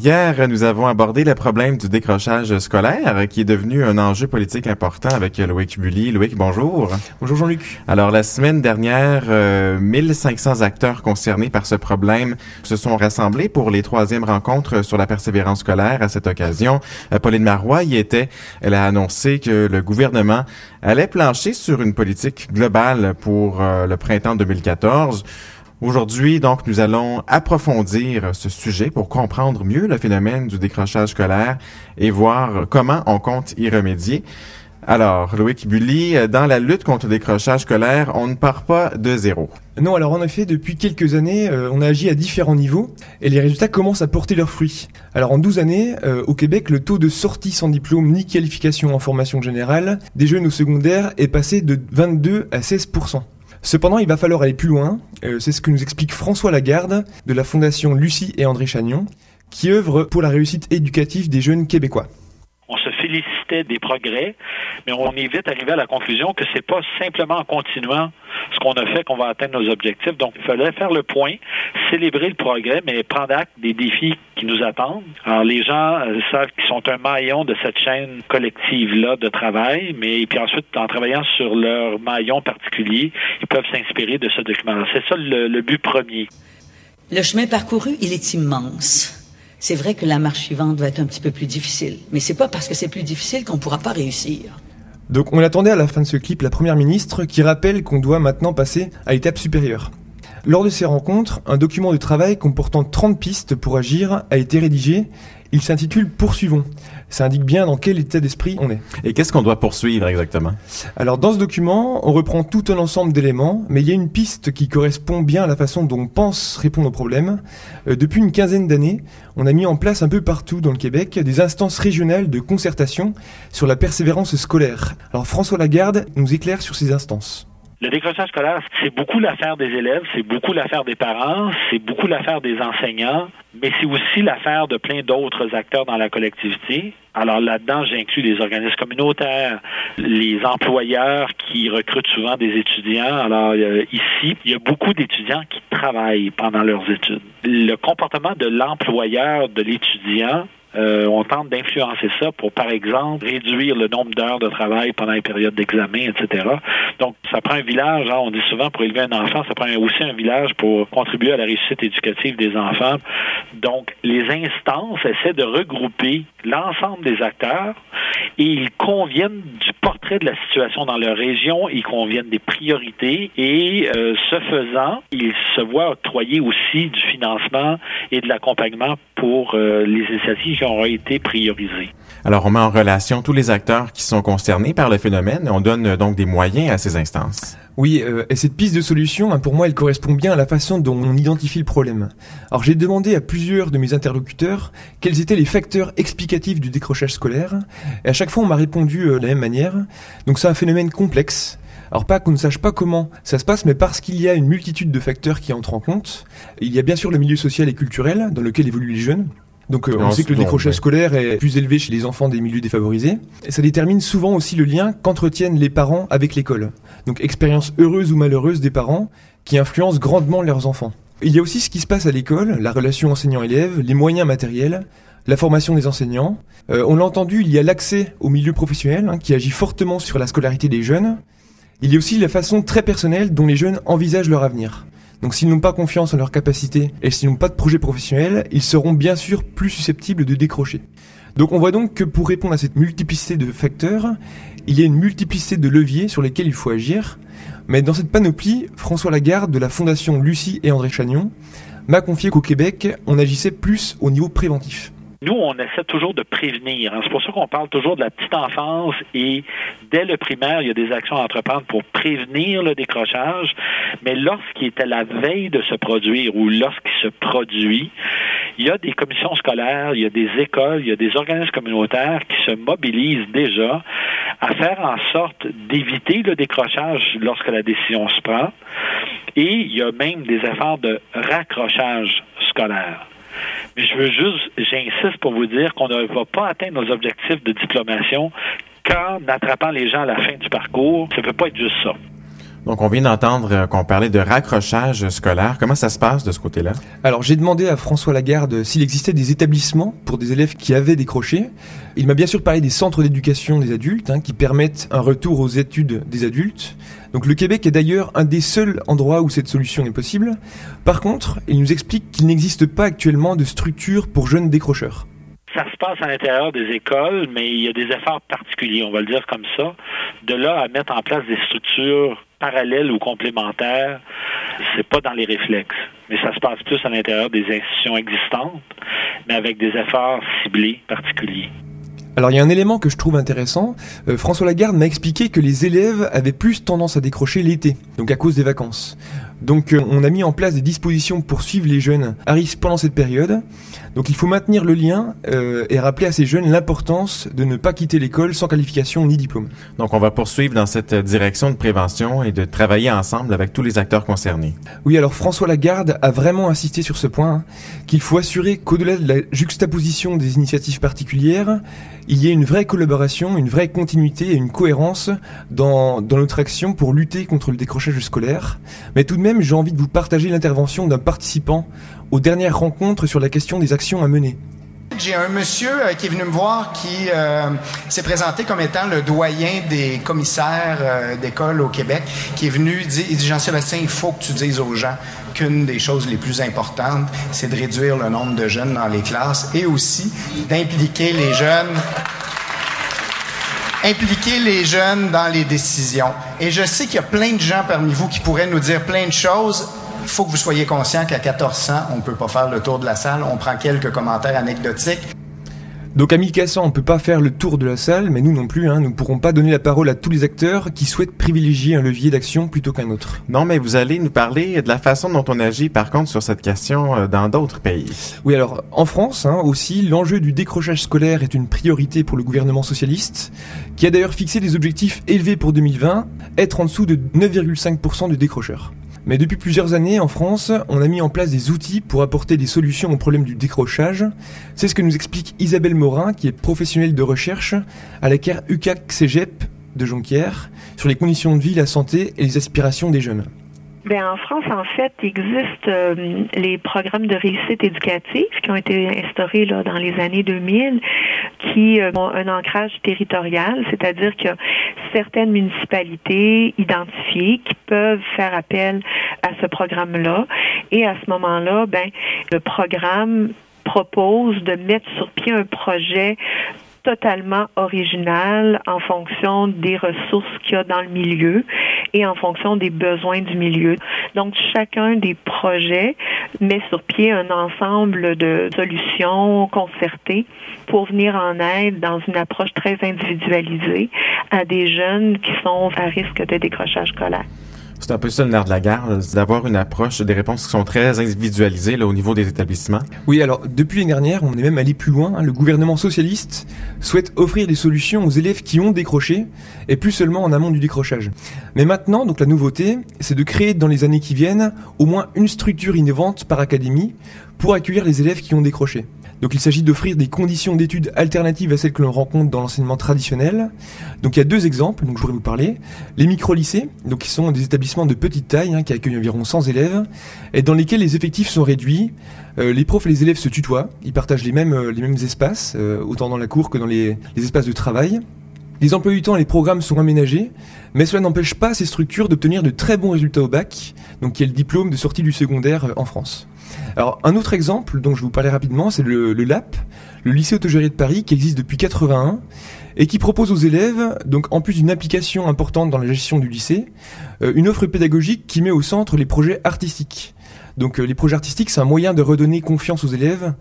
Hier, nous avons abordé le problème du décrochage scolaire qui est devenu un enjeu politique important avec Loïc Bully. Loïc, bonjour. Bonjour Jean-Luc. Alors, la semaine dernière, 1500 euh, acteurs concernés par ce problème se sont rassemblés pour les troisièmes rencontres sur la persévérance scolaire. À cette occasion, euh, Pauline Marois y était. Elle a annoncé que le gouvernement allait plancher sur une politique globale pour euh, le printemps 2014. Aujourd'hui, donc, nous allons approfondir ce sujet pour comprendre mieux le phénomène du décrochage scolaire et voir comment on compte y remédier. Alors, Loïc Bully, dans la lutte contre le décrochage scolaire, on ne part pas de zéro. Non, alors en effet, depuis quelques années, euh, on a agi à différents niveaux et les résultats commencent à porter leurs fruits. Alors en 12 années, euh, au Québec, le taux de sortie sans diplôme ni qualification en formation générale des jeunes au secondaire est passé de 22 à 16 Cependant, il va falloir aller plus loin. Euh, c'est ce que nous explique François Lagarde de la Fondation Lucie et André Chagnon, qui œuvre pour la réussite éducative des jeunes québécois félicitait des progrès, mais on est vite arrivé à la conclusion que c'est pas simplement en continuant ce qu'on a fait qu'on va atteindre nos objectifs. Donc, il fallait faire le point, célébrer le progrès, mais prendre acte des défis qui nous attendent. Alors, les gens euh, savent qu'ils sont un maillon de cette chaîne collective-là de travail, mais puis ensuite, en travaillant sur leur maillon particulier, ils peuvent s'inspirer de ce document-là. C'est ça le, le but premier. Le chemin parcouru, il est immense c'est vrai que la marche suivante va être un petit peu plus difficile. Mais c'est pas parce que c'est plus difficile qu'on pourra pas réussir. Donc on attendait à la fin de ce clip la première ministre qui rappelle qu'on doit maintenant passer à l'étape supérieure. Lors de ces rencontres, un document de travail comportant 30 pistes pour agir a été rédigé. Il s'intitule Poursuivons. Ça indique bien dans quel état d'esprit on est. Et qu'est-ce qu'on doit poursuivre exactement? Alors dans ce document, on reprend tout un ensemble d'éléments, mais il y a une piste qui correspond bien à la façon dont on pense répondre aux problèmes. Euh, depuis une quinzaine d'années, on a mis en place un peu partout dans le Québec des instances régionales de concertation sur la persévérance scolaire. Alors François Lagarde nous éclaire sur ces instances. Le décrochage scolaire, c'est beaucoup l'affaire des élèves, c'est beaucoup l'affaire des parents, c'est beaucoup l'affaire des enseignants, mais c'est aussi l'affaire de plein d'autres acteurs dans la collectivité. Alors là-dedans, j'inclus les organismes communautaires, les employeurs qui recrutent souvent des étudiants. Alors ici, il y a beaucoup d'étudiants qui travaillent pendant leurs études. Le comportement de l'employeur de l'étudiant euh, on tente d'influencer ça pour, par exemple, réduire le nombre d'heures de travail pendant les périodes d'examen, etc. Donc, ça prend un village, hein, on dit souvent pour élever un enfant, ça prend aussi un village pour contribuer à la réussite éducative des enfants. Donc, les instances essaient de regrouper l'ensemble des acteurs et ils conviennent du portrait de la situation dans leur région, ils conviennent des priorités et euh, ce faisant, ils se voient octroyer aussi du financement et de l'accompagnement pour euh, les initiatives qui auront été priorisées. Alors, on met en relation tous les acteurs qui sont concernés par le phénomène et on donne euh, donc des moyens à ces instances. Oui, euh, et cette piste de solution, hein, pour moi, elle correspond bien à la façon dont on identifie le problème. Alors j'ai demandé à plusieurs de mes interlocuteurs quels étaient les facteurs explicatifs du décrochage scolaire, et à chaque fois on m'a répondu de la même manière. Donc c'est un phénomène complexe, alors pas qu'on ne sache pas comment ça se passe, mais parce qu'il y a une multitude de facteurs qui entrent en compte. Il y a bien sûr le milieu social et culturel dans lequel évoluent les jeunes. Donc euh, on sait que le décrochage scolaire est plus élevé chez les enfants des milieux défavorisés. Et ça détermine souvent aussi le lien qu'entretiennent les parents avec l'école. Donc expérience heureuse ou malheureuse des parents qui influencent grandement leurs enfants. Il y a aussi ce qui se passe à l'école, la relation enseignant-élève, les moyens matériels, la formation des enseignants. Euh, on l'a entendu, il y a l'accès au milieu professionnel hein, qui agit fortement sur la scolarité des jeunes. Il y a aussi la façon très personnelle dont les jeunes envisagent leur avenir. Donc s'ils n'ont pas confiance en leurs capacités et s'ils n'ont pas de projet professionnel, ils seront bien sûr plus susceptibles de décrocher. Donc on voit donc que pour répondre à cette multiplicité de facteurs, il y a une multiplicité de leviers sur lesquels il faut agir. Mais dans cette panoplie, François Lagarde de la Fondation Lucie et André Chagnon m'a confié qu'au Québec, on agissait plus au niveau préventif. Nous, on essaie toujours de prévenir. Hein. C'est pour ça qu'on parle toujours de la petite enfance et dès le primaire, il y a des actions à entreprendre pour prévenir le décrochage. Mais lorsqu'il est à la veille de se produire ou lorsqu'il se produit, il y a des commissions scolaires, il y a des écoles, il y a des organismes communautaires qui se mobilisent déjà à faire en sorte d'éviter le décrochage lorsque la décision se prend. Et il y a même des efforts de raccrochage scolaire. Mais je veux juste, j'insiste pour vous dire qu'on ne va pas atteindre nos objectifs de diplomation qu'en attrapant les gens à la fin du parcours. Ça ne peut pas être juste ça. Donc, on vient d'entendre euh, qu'on parlait de raccrochage scolaire. Comment ça se passe de ce côté-là? Alors, j'ai demandé à François Lagarde s'il existait des établissements pour des élèves qui avaient décroché. Il m'a bien sûr parlé des centres d'éducation des adultes, hein, qui permettent un retour aux études des adultes. Donc, le Québec est d'ailleurs un des seuls endroits où cette solution est possible. Par contre, il nous explique qu'il n'existe pas actuellement de structure pour jeunes décrocheurs ça se passe à l'intérieur des écoles, mais il y a des efforts particuliers, on va le dire comme ça. De là à mettre en place des structures parallèles ou complémentaires, c'est pas dans les réflexes. Mais ça se passe plus à l'intérieur des institutions existantes, mais avec des efforts ciblés particuliers. Alors il y a un élément que je trouve intéressant. Euh, François Lagarde m'a expliqué que les élèves avaient plus tendance à décrocher l'été, donc à cause des vacances. Donc euh, on a mis en place des dispositions pour suivre les jeunes à risque pendant cette période. Donc il faut maintenir le lien euh, et rappeler à ces jeunes l'importance de ne pas quitter l'école sans qualification ni diplôme. Donc on va poursuivre dans cette direction de prévention et de travailler ensemble avec tous les acteurs concernés. Oui, alors François Lagarde a vraiment insisté sur ce point, hein, qu'il faut assurer qu'au-delà de la juxtaposition des initiatives particulières, il y ait une vraie collaboration, une vraie continuité et une cohérence dans, dans notre action pour lutter contre le décrochage scolaire. Mais tout de même, j'ai envie de vous partager l'intervention d'un participant aux dernières rencontres sur la question des actions à mener. J'ai un monsieur euh, qui est venu me voir qui euh, s'est présenté comme étant le doyen des commissaires euh, d'école au Québec, qui est venu dire, il dit Jean-Sébastien, il faut que tu dises aux gens qu'une des choses les plus importantes, c'est de réduire le nombre de jeunes dans les classes et aussi d'impliquer les jeunes impliquer les jeunes dans les décisions. Et je sais qu'il y a plein de gens parmi vous qui pourraient nous dire plein de choses. Il faut que vous soyez conscient qu'à 1400, on ne peut pas faire le tour de la salle. On prend quelques commentaires anecdotiques. Donc à 1400, on peut pas faire le tour de la salle, mais nous non plus, hein, nous ne pourrons pas donner la parole à tous les acteurs qui souhaitent privilégier un levier d'action plutôt qu'un autre. Non, mais vous allez nous parler de la façon dont on agit, par contre, sur cette question euh, dans d'autres pays. Oui, alors en France hein, aussi, l'enjeu du décrochage scolaire est une priorité pour le gouvernement socialiste, qui a d'ailleurs fixé des objectifs élevés pour 2020, être en dessous de 9,5% de décrocheurs. Mais depuis plusieurs années, en France, on a mis en place des outils pour apporter des solutions au problème du décrochage. C'est ce que nous explique Isabelle Morin, qui est professionnelle de recherche à la CARE UCAC CEGEP de Jonquière, sur les conditions de vie, la santé et les aspirations des jeunes. Bien, en France, en fait, il existe euh, les programmes de réussite éducative qui ont été instaurés là, dans les années 2000, qui euh, ont un ancrage territorial, c'est-à-dire que certaines municipalités identifiées qui peuvent faire appel à ce programme-là. Et à ce moment-là, ben, le programme propose de mettre sur pied un projet totalement original en fonction des ressources qu'il y a dans le milieu et en fonction des besoins du milieu. Donc, chacun des projets met sur pied un ensemble de solutions concertées pour venir en aide dans une approche très individualisée à des jeunes qui sont à risque de décrochage scolaire. C'est un peu ça le nerf de la guerre, d'avoir une approche, des réponses qui sont très individualisées là, au niveau des établissements. Oui, alors depuis l'année dernière, on est même allé plus loin. Le gouvernement socialiste souhaite offrir des solutions aux élèves qui ont décroché, et plus seulement en amont du décrochage. Mais maintenant, donc la nouveauté, c'est de créer dans les années qui viennent au moins une structure innovante par académie pour accueillir les élèves qui ont décroché. Donc il s'agit d'offrir des conditions d'études alternatives à celles que l'on rencontre dans l'enseignement traditionnel. Donc il y a deux exemples dont je voudrais vous parler. Les micro-lycées, donc qui sont des établissements de petite taille hein, qui accueillent environ 100 élèves et dans lesquels les effectifs sont réduits. Euh, les profs et les élèves se tutoient, ils partagent les mêmes, euh, espaces, euh, autant dans la cour que dans les, les espaces de travail. Les emplois du temps et les programmes sont aménagés, mais cela n'empêche pas ces structures d'obtenir de très bons résultats au bac, donc qui est le diplôme de sortie du secondaire en France. Alors, un autre exemple dont je vous parlais rapidement, c'est le, LAP, le lycée autogéré de Paris, qui existe depuis 81 et qui propose aux élèves, donc en plus d'une application importante dans la gestion du lycée, euh, une offre pédagogique qui met au centre les projets artistiques. Donc, euh, les projets artistiques, c'est un moyen de redonner confiance aux élèves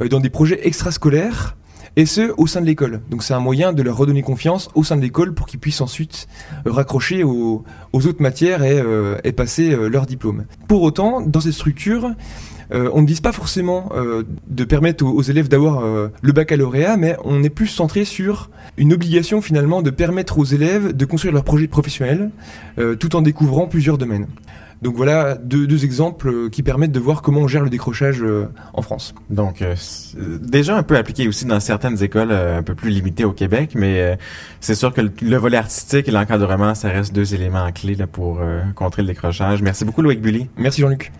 euh, dans des projets extrascolaires et ce, au sein de l'école. Donc c'est un moyen de leur redonner confiance au sein de l'école pour qu'ils puissent ensuite raccrocher aux, autres matières et, passer leur diplôme. Pour autant, dans cette structure, euh, on ne dit pas forcément euh, de permettre aux, élèves d'avoir euh, le baccalauréat, mais on est plus centré sur une obligation finalement de permettre aux élèves de construire leur projet professionnel tout en découvrant plusieurs domaines. Donc voilà deux, deux exemples qui permettent de voir comment on gère le décrochage en France. Donc déjà un peu appliqué aussi dans certaines écoles un peu plus limitées au Québec, mais c'est sûr que le, volet artistique et l'encadrement, ça reste deux éléments clés là, pour contrer le décrochage. Merci beaucoup Loïc Bully. Merci Jean-Luc.